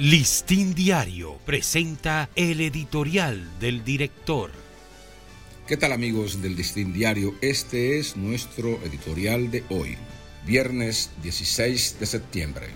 Listín Diario presenta el editorial del director. ¿Qué tal amigos del Listín Diario? Este es nuestro editorial de hoy, viernes 16 de septiembre.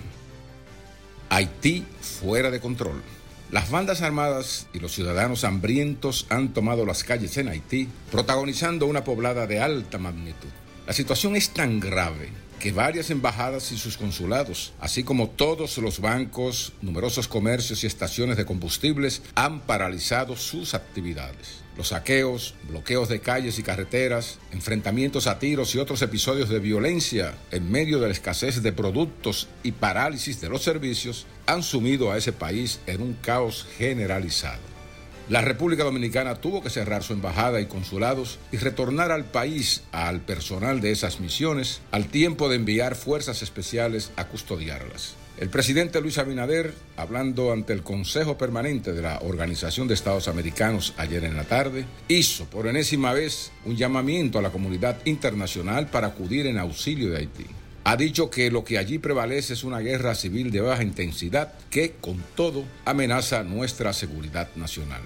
Haití fuera de control. Las bandas armadas y los ciudadanos hambrientos han tomado las calles en Haití, protagonizando una poblada de alta magnitud. La situación es tan grave que varias embajadas y sus consulados, así como todos los bancos, numerosos comercios y estaciones de combustibles, han paralizado sus actividades. Los saqueos, bloqueos de calles y carreteras, enfrentamientos a tiros y otros episodios de violencia en medio de la escasez de productos y parálisis de los servicios han sumido a ese país en un caos generalizado. La República Dominicana tuvo que cerrar su embajada y consulados y retornar al país al personal de esas misiones al tiempo de enviar fuerzas especiales a custodiarlas. El presidente Luis Abinader, hablando ante el Consejo Permanente de la Organización de Estados Americanos ayer en la tarde, hizo por enésima vez un llamamiento a la comunidad internacional para acudir en auxilio de Haití ha dicho que lo que allí prevalece es una guerra civil de baja intensidad que, con todo, amenaza nuestra seguridad nacional.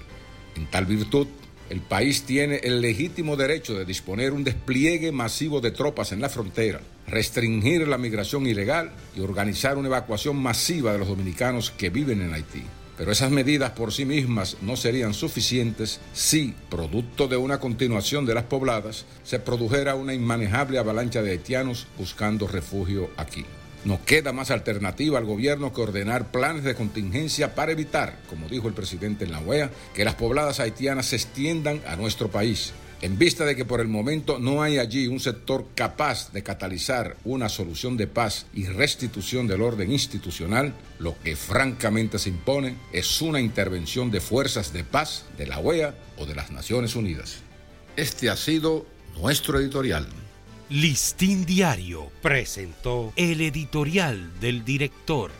En tal virtud, el país tiene el legítimo derecho de disponer un despliegue masivo de tropas en la frontera, restringir la migración ilegal y organizar una evacuación masiva de los dominicanos que viven en Haití. Pero esas medidas por sí mismas no serían suficientes si, producto de una continuación de las pobladas, se produjera una inmanejable avalancha de haitianos buscando refugio aquí. No queda más alternativa al gobierno que ordenar planes de contingencia para evitar, como dijo el presidente en la OEA, que las pobladas haitianas se extiendan a nuestro país en vista de que por el momento no hay allí un sector capaz de catalizar una solución de paz y restitución del orden institucional, lo que francamente se impone es una intervención de fuerzas de paz de la OEA o de las Naciones Unidas. Este ha sido nuestro editorial. Listín Diario presentó el editorial del director.